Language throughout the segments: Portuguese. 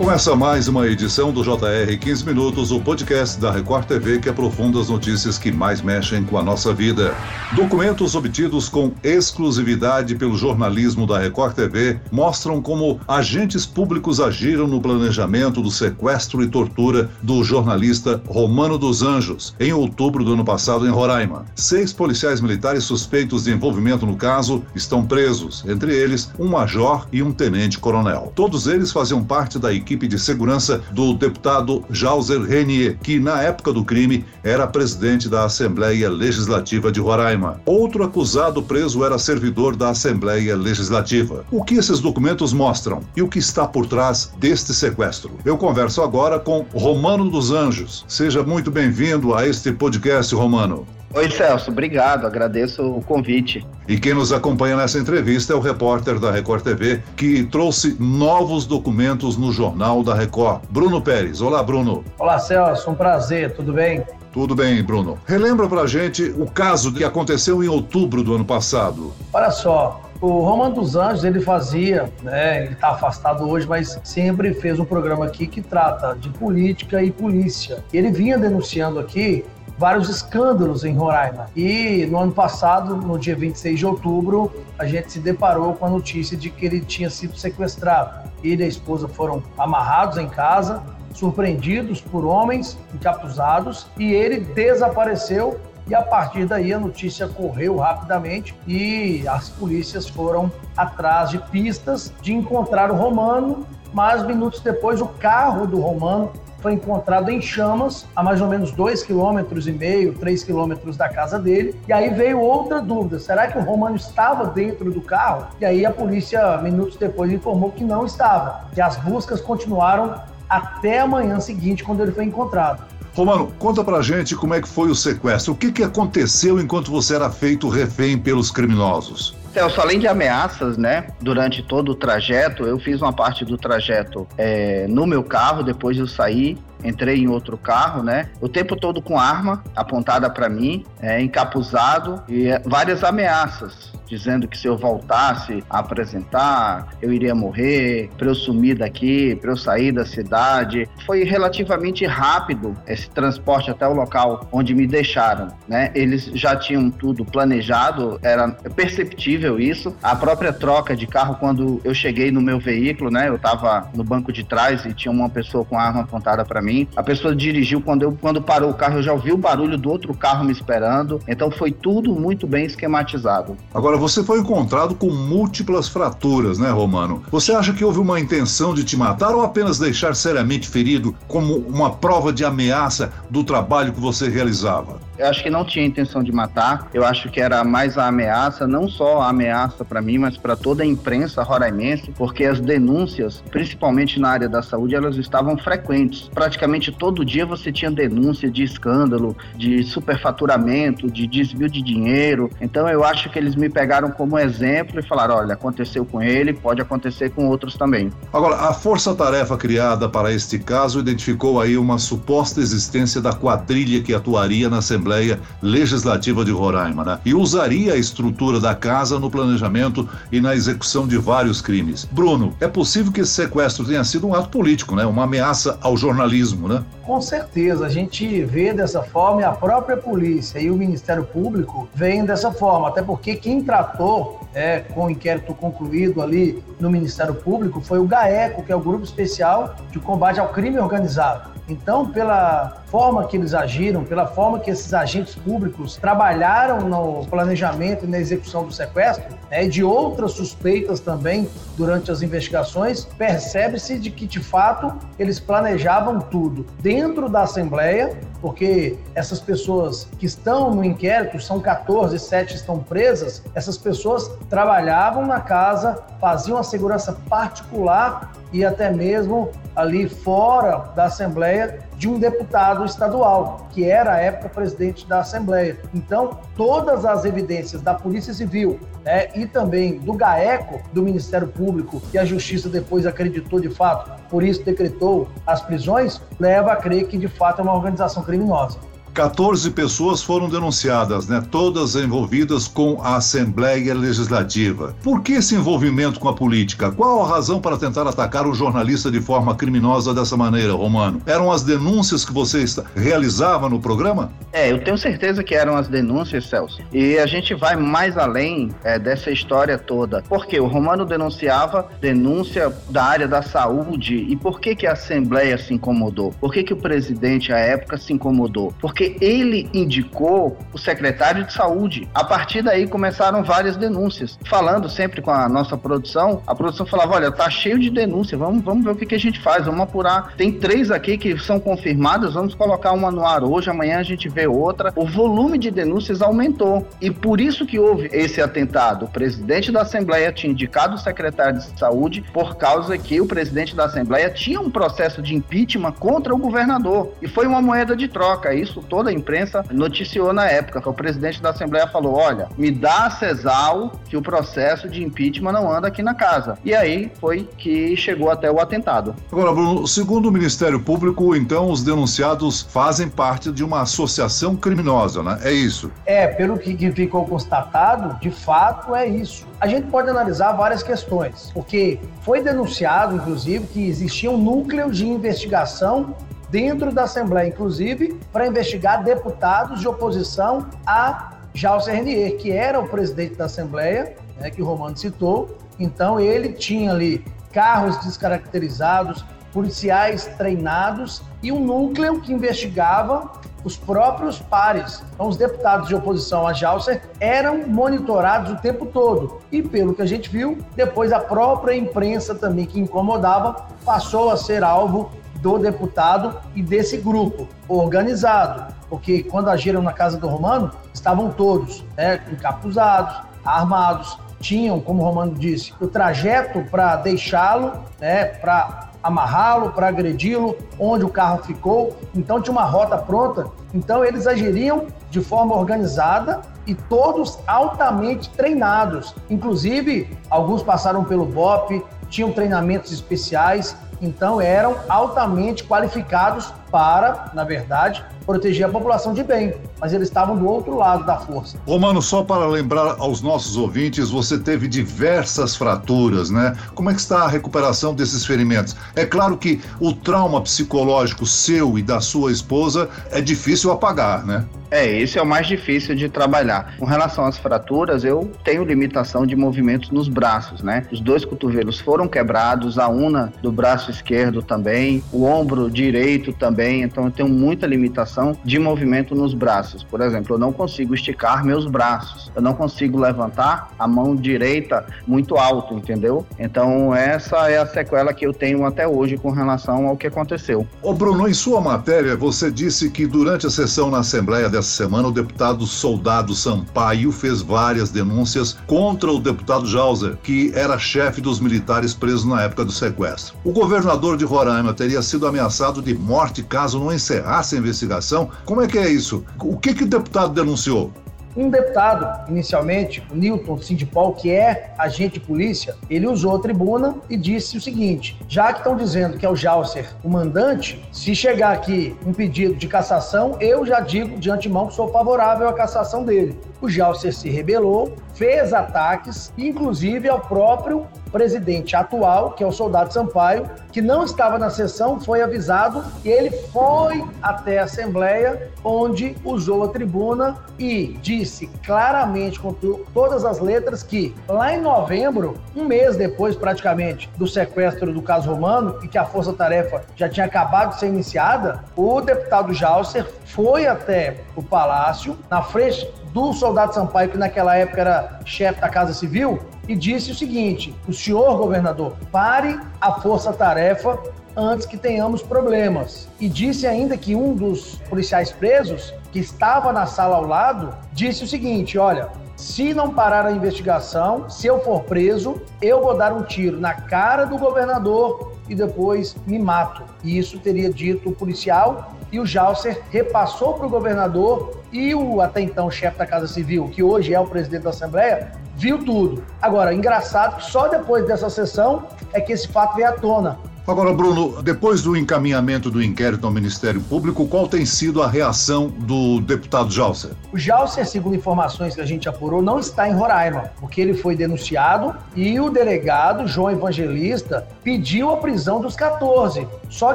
Começa mais uma edição do JR 15 Minutos, o podcast da Record TV que aprofunda as notícias que mais mexem com a nossa vida. Documentos obtidos com exclusividade pelo jornalismo da Record TV mostram como agentes públicos agiram no planejamento do sequestro e tortura do jornalista Romano dos Anjos, em outubro do ano passado em Roraima. Seis policiais militares suspeitos de envolvimento no caso estão presos, entre eles um major e um tenente-coronel. Todos eles faziam parte da equipe equipe de segurança do deputado Jauser Renier, que na época do crime era presidente da Assembleia Legislativa de Roraima. Outro acusado preso era servidor da Assembleia Legislativa. O que esses documentos mostram e o que está por trás deste sequestro? Eu converso agora com Romano dos Anjos. Seja muito bem-vindo a este podcast, Romano. Oi, Celso, obrigado, agradeço o convite. E quem nos acompanha nessa entrevista é o repórter da Record TV, que trouxe novos documentos no Jornal da Record. Bruno Pérez. Olá, Bruno. Olá, Celso, um prazer, tudo bem? Tudo bem, Bruno. Relembra pra gente o caso que aconteceu em outubro do ano passado. Olha só, o Romano dos Anjos, ele fazia, né, ele está afastado hoje, mas sempre fez um programa aqui que trata de política e polícia. Ele vinha denunciando aqui vários escândalos em Roraima. E no ano passado, no dia 26 de outubro, a gente se deparou com a notícia de que ele tinha sido sequestrado. Ele e a esposa foram amarrados em casa, surpreendidos por homens encapuzados, e ele desapareceu e a partir daí a notícia correu rapidamente e as polícias foram atrás de pistas de encontrar o Romano, mas minutos depois o carro do Romano foi encontrado em chamas a mais ou menos dois quilômetros e meio, três quilômetros da casa dele. E aí veio outra dúvida: será que o Romano estava dentro do carro? E aí a polícia, minutos depois, informou que não estava, que as buscas continuaram até a manhã seguinte, quando ele foi encontrado. Romano, conta pra gente como é que foi o sequestro. O que, que aconteceu enquanto você era feito refém pelos criminosos? Celso, além de ameaças, né, durante todo o trajeto, eu fiz uma parte do trajeto é, no meu carro, depois eu saí, entrei em outro carro, né, o tempo todo com arma apontada para mim, é, encapuzado e é, várias ameaças dizendo que se eu voltasse a apresentar, eu iria morrer, para eu sumir daqui, para eu sair da cidade. Foi relativamente rápido esse transporte até o local onde me deixaram, né? Eles já tinham tudo planejado, era perceptível isso. A própria troca de carro quando eu cheguei no meu veículo, né? Eu estava no banco de trás e tinha uma pessoa com arma apontada para mim. A pessoa dirigiu quando eu quando parou o carro, eu já ouvi o barulho do outro carro me esperando. Então foi tudo muito bem esquematizado. Agora você foi encontrado com múltiplas fraturas, né, Romano? Você acha que houve uma intenção de te matar ou apenas deixar seriamente ferido como uma prova de ameaça do trabalho que você realizava? Eu acho que não tinha intenção de matar. Eu acho que era mais a ameaça, não só a ameaça para mim, mas para toda a imprensa roraimense, porque as denúncias, principalmente na área da saúde, elas estavam frequentes. Praticamente todo dia você tinha denúncia de escândalo, de superfaturamento, de desvio de dinheiro. Então eu acho que eles me pegaram como exemplo e falaram: olha, aconteceu com ele, pode acontecer com outros também. Agora, a força-tarefa criada para este caso identificou aí uma suposta existência da quadrilha que atuaria na Assembleia Legislativa de Roraima, né? E usaria a estrutura da casa no planejamento e na execução de vários crimes. Bruno, é possível que esse sequestro tenha sido um ato político, né? Uma ameaça ao jornalismo, né? Com certeza, a gente vê dessa forma e a própria polícia e o Ministério Público veem dessa forma, até porque quem tratou é, com o inquérito concluído ali no Ministério Público foi o GAECO, que é o Grupo Especial de Combate ao Crime Organizado. Então, pela forma que eles agiram, pela forma que esses agentes públicos trabalharam no planejamento e na execução do sequestro, né, e de outras suspeitas também durante as investigações, percebe-se de que, de fato, eles planejavam tudo. Dentro da Assembleia, porque essas pessoas que estão no inquérito, são 14, 7 estão presas, essas pessoas trabalhavam na casa, faziam a segurança particular e até mesmo ali fora da Assembleia de um deputado estadual, que era à época presidente da Assembleia. Então, todas as evidências da Polícia Civil né, e também do GAECO, do Ministério Público, que a Justiça depois acreditou de fato, por isso decretou as prisões, leva a crer que de fato é uma organização criminosa. 14 pessoas foram denunciadas, né? Todas envolvidas com a Assembleia Legislativa. Por que esse envolvimento com a política? Qual a razão para tentar atacar o jornalista de forma criminosa dessa maneira, Romano? Eram as denúncias que você realizava no programa? É, eu tenho certeza que eram as denúncias, Celso. E a gente vai mais além é, dessa história toda. Porque o Romano denunciava denúncia da área da saúde. E por que, que a Assembleia se incomodou? Por que, que o presidente, à época, se incomodou? Porque ele indicou o secretário de saúde. A partir daí começaram várias denúncias. Falando sempre com a nossa produção, a produção falava: olha, tá cheio de denúncia, vamos, vamos ver o que, que a gente faz, vamos apurar. Tem três aqui que são confirmadas, vamos colocar uma no ar hoje, amanhã a gente vê outra. O volume de denúncias aumentou. E por isso que houve esse atentado. O presidente da Assembleia tinha indicado o secretário de saúde por causa que o presidente da Assembleia tinha um processo de impeachment contra o governador. E foi uma moeda de troca. Isso toda a imprensa noticiou na época. O presidente da Assembleia falou: olha, me dá a CESAL que o processo de impeachment não anda aqui na casa. E aí foi que chegou até o atentado. Agora, Bruno, segundo o Ministério Público, então os denunciados fazem parte de uma associação criminosa, né? É isso? É, pelo que ficou constatado, de fato é isso. A gente pode analisar várias questões, porque foi denunciado, inclusive, que existia um núcleo de investigação dentro da Assembleia, inclusive, para investigar deputados de oposição a Jalcer Renier, que era o presidente da Assembleia, né, que o Romano citou. Então, ele tinha ali carros descaracterizados, policiais treinados e um núcleo que investigava os próprios pares. Então, os deputados de oposição a Jalcer eram monitorados o tempo todo. E pelo que a gente viu, depois a própria imprensa também que incomodava passou a ser alvo do deputado e desse grupo organizado, porque quando agiram na casa do Romano, estavam todos né, encapuzados, armados, tinham, como o Romano disse, o trajeto para deixá-lo, né, para amarrá-lo, para agredi-lo, onde o carro ficou. Então tinha uma rota pronta. Então eles agiriam de forma organizada e todos altamente treinados. Inclusive, alguns passaram pelo BOP, tinham treinamentos especiais então eram altamente qualificados para, na verdade, proteger a população de bem, mas eles estavam do outro lado da força. Romano, só para lembrar aos nossos ouvintes, você teve diversas fraturas, né? Como é que está a recuperação desses ferimentos? É claro que o trauma psicológico seu e da sua esposa é difícil apagar, né? É, esse é o mais difícil de trabalhar. Com relação às fraturas, eu tenho limitação de movimentos nos braços, né? Os dois cotovelos foram quebrados, a una do braço esquerdo também, o ombro direito também, então eu tenho muita limitação de movimento nos braços. Por exemplo, eu não consigo esticar meus braços, eu não consigo levantar a mão direita muito alto, entendeu? Então essa é a sequela que eu tenho até hoje com relação ao que aconteceu. Ô Bruno, em sua matéria, você disse que durante a sessão na Assembleia essa semana, o deputado Soldado Sampaio fez várias denúncias contra o deputado Jauser, que era chefe dos militares presos na época do sequestro. O governador de Roraima teria sido ameaçado de morte caso não encerrasse a investigação. Como é que é isso? O que, que o deputado denunciou? Um deputado, inicialmente, o Newton Sindipol, que é agente de polícia, ele usou a tribuna e disse o seguinte: já que estão dizendo que é o Jalcer o mandante, se chegar aqui um pedido de cassação, eu já digo de antemão que sou favorável à cassação dele. O Jalcer se rebelou, fez ataques, inclusive ao próprio presidente atual, que é o soldado Sampaio, que não estava na sessão, foi avisado e ele foi até a Assembleia, onde usou a tribuna e disse claramente, com todas as letras, que lá em novembro, um mês depois praticamente do sequestro do caso Romano e que a Força Tarefa já tinha acabado de ser iniciada, o deputado Jalcer foi até o palácio, na frente do soldado Sampaio, que naquela época era chefe da Casa Civil, e disse o seguinte: o senhor governador, pare a força-tarefa antes que tenhamos problemas. E disse ainda que um dos policiais presos, que estava na sala ao lado, disse o seguinte: olha. Se não parar a investigação, se eu for preso, eu vou dar um tiro na cara do governador e depois me mato. E isso teria dito o policial e o Jalcer repassou para o governador e o até então chefe da Casa Civil, que hoje é o presidente da Assembleia, viu tudo. Agora, engraçado que só depois dessa sessão é que esse fato veio à tona. Agora, Bruno, depois do encaminhamento do inquérito ao Ministério Público, qual tem sido a reação do deputado Jalcer? O Jalcer, segundo informações que a gente apurou, não está em Roraima, porque ele foi denunciado e o delegado, João Evangelista, pediu a prisão dos 14. Só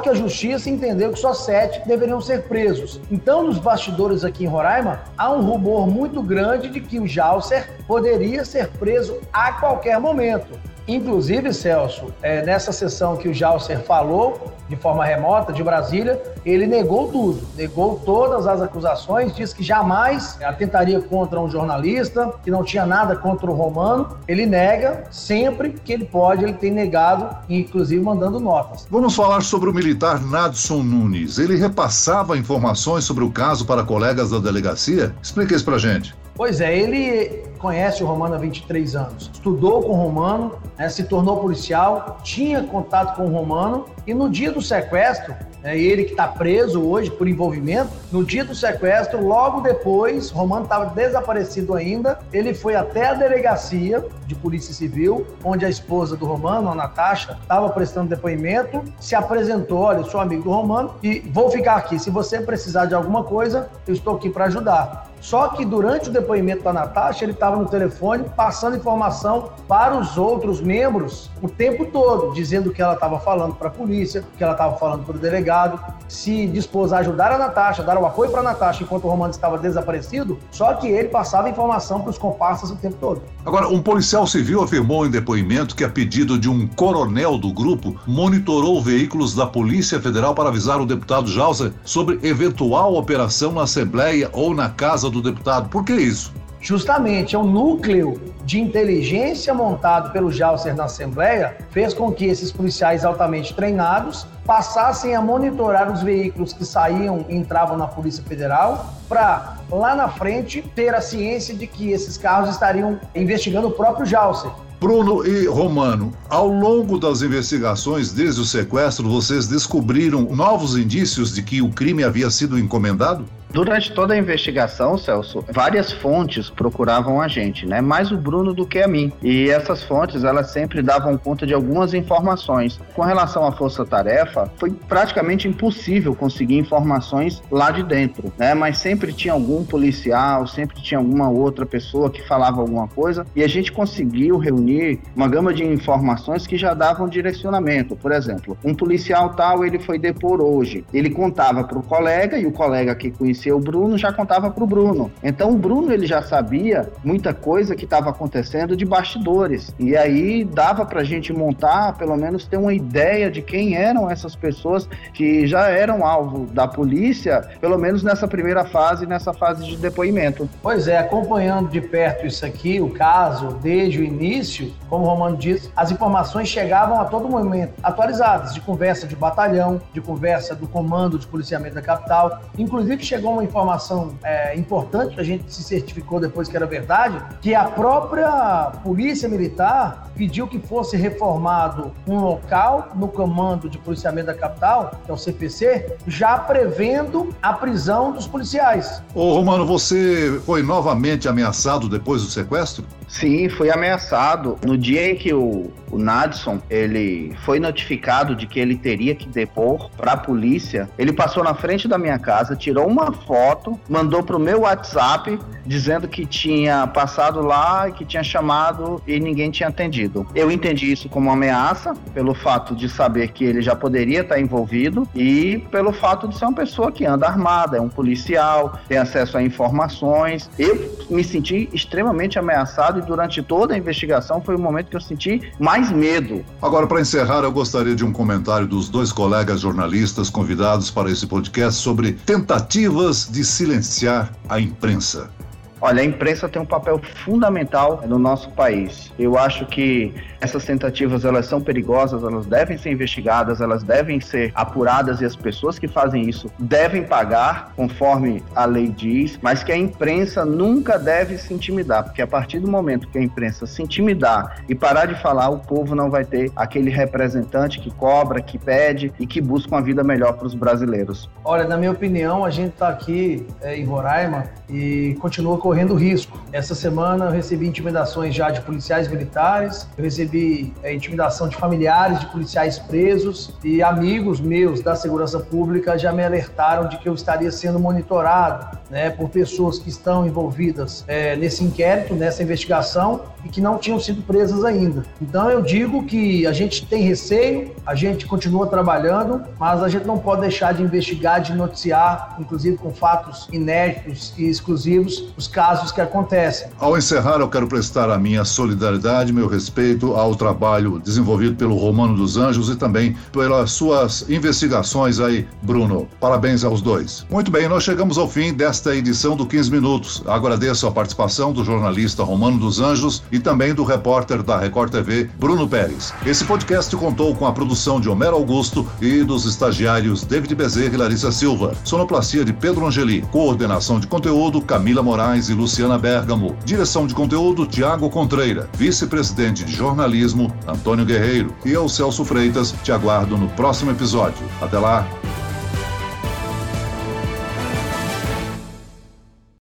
que a justiça entendeu que só sete deveriam ser presos. Então, nos bastidores aqui em Roraima, há um rumor muito grande de que o Jalcer poderia ser preso a qualquer momento. Inclusive, Celso, é, nessa sessão que o Jalcer falou, de forma remota, de Brasília, ele negou tudo, negou todas as acusações, disse que jamais atentaria contra um jornalista, que não tinha nada contra o Romano. Ele nega sempre que ele pode, ele tem negado, inclusive mandando notas. Vamos falar sobre o militar Nadson Nunes. Ele repassava informações sobre o caso para colegas da delegacia? Explica isso pra gente. Pois é, ele conhece o Romano há 23 anos, estudou com o Romano, né, se tornou policial, tinha contato com o Romano e no dia do sequestro, é ele que está preso hoje por envolvimento, no dia do sequestro, logo depois, Romano estava desaparecido ainda, ele foi até a delegacia de Polícia Civil, onde a esposa do Romano, a Natasha, estava prestando depoimento, se apresentou, olha, sou amigo do Romano e vou ficar aqui, se você precisar de alguma coisa, eu estou aqui para ajudar. Só que durante o depoimento da Natasha, ele estava no telefone passando informação para os outros membros o tempo todo, dizendo que ela estava falando para a polícia, que ela estava falando para o delegado, se dispôs a ajudar a Natasha, dar o apoio para a Natasha enquanto o Romano estava desaparecido, só que ele passava informação para os comparsas o tempo todo. Agora, um policial civil afirmou em depoimento que, a pedido de um coronel do grupo, monitorou veículos da Polícia Federal para avisar o deputado Jauser sobre eventual operação na Assembleia ou na casa do deputado. Por que isso? Justamente, é um núcleo de inteligência montado pelo Jalcer na Assembleia fez com que esses policiais altamente treinados passassem a monitorar os veículos que saíam e entravam na Polícia Federal para lá na frente ter a ciência de que esses carros estariam investigando o próprio Jalcer. Bruno e Romano, ao longo das investigações desde o sequestro, vocês descobriram novos indícios de que o crime havia sido encomendado? Durante toda a investigação, Celso, várias fontes procuravam a gente, né? Mais o Bruno do que a mim. E essas fontes, elas sempre davam conta de algumas informações. Com relação à força-tarefa, foi praticamente impossível conseguir informações lá de dentro, né? Mas sempre tinha algum policial, sempre tinha alguma outra pessoa que falava alguma coisa e a gente conseguiu reunir uma gama de informações que já davam direcionamento. Por exemplo, um policial tal, ele foi depor hoje. Ele contava para o colega e o colega que conhecia o Bruno, já contava para o Bruno. Então o Bruno ele já sabia muita coisa que estava acontecendo de bastidores. E aí dava para a gente montar, pelo menos ter uma ideia de quem eram essas pessoas que já eram alvo da polícia, pelo menos nessa primeira fase, nessa fase de depoimento. Pois é, acompanhando de perto isso aqui, o caso, desde o início, como o Romano disse, as informações chegavam a todo momento, atualizadas, de conversa de batalhão, de conversa do comando de policiamento da capital. Inclusive chegou uma informação é, importante que a gente se certificou depois que era verdade, que a própria Polícia Militar pediu que fosse reformado um local no comando de policiamento da capital, que é o CPC, já prevendo a prisão dos policiais. Ô Romano, você foi novamente ameaçado depois do sequestro? Sim, fui ameaçado. No dia em que o, o Nadson ele foi notificado de que ele teria que depor para a polícia, ele passou na frente da minha casa, tirou uma foto, mandou pro meu WhatsApp dizendo que tinha passado lá e que tinha chamado e ninguém tinha atendido. Eu entendi isso como uma ameaça pelo fato de saber que ele já poderia estar envolvido e pelo fato de ser uma pessoa que anda armada, é um policial, tem acesso a informações. Eu me senti extremamente ameaçado e durante toda a investigação foi o momento que eu senti mais medo. Agora, para encerrar, eu gostaria de um comentário dos dois colegas jornalistas convidados para esse podcast sobre tentativas de silenciar a imprensa. Olha, a imprensa tem um papel fundamental no nosso país. Eu acho que essas tentativas elas são perigosas, elas devem ser investigadas, elas devem ser apuradas e as pessoas que fazem isso devem pagar conforme a lei diz, mas que a imprensa nunca deve se intimidar, porque a partir do momento que a imprensa se intimidar e parar de falar, o povo não vai ter aquele representante que cobra, que pede e que busca uma vida melhor para os brasileiros. Olha, na minha opinião, a gente está aqui é, em Roraima e continua correndo risco. Essa semana eu recebi intimidações já de policiais militares, eu recebi é, intimidação de familiares de policiais presos e amigos meus da segurança pública já me alertaram de que eu estaria sendo monitorado né, por pessoas que estão envolvidas é, nesse inquérito, nessa investigação e que não tinham sido presas ainda. Então eu digo que a gente tem receio, a gente continua trabalhando, mas a gente não pode deixar de investigar, de noticiar, inclusive com fatos inéditos e exclusivos, os casos que acontecem. Ao encerrar, eu quero prestar a minha solidariedade, meu respeito ao trabalho desenvolvido pelo Romano dos Anjos e também pelas suas investigações aí, Bruno. Parabéns aos dois. Muito bem, nós chegamos ao fim desta edição do 15 Minutos. Agradeço a participação do jornalista Romano dos Anjos e também do repórter da Record TV, Bruno Pérez. Esse podcast contou com a produção de Homero Augusto e dos estagiários David Bezerra e Larissa Silva. Sonoplastia de Pedro Angeli. Coordenação de conteúdo Camila Moraes e Luciana Bergamo. Direção de conteúdo Tiago Contreira. Vice-presidente de jornalismo Antônio Guerreiro. E eu, Celso Freitas, te aguardo no próximo episódio. Até lá.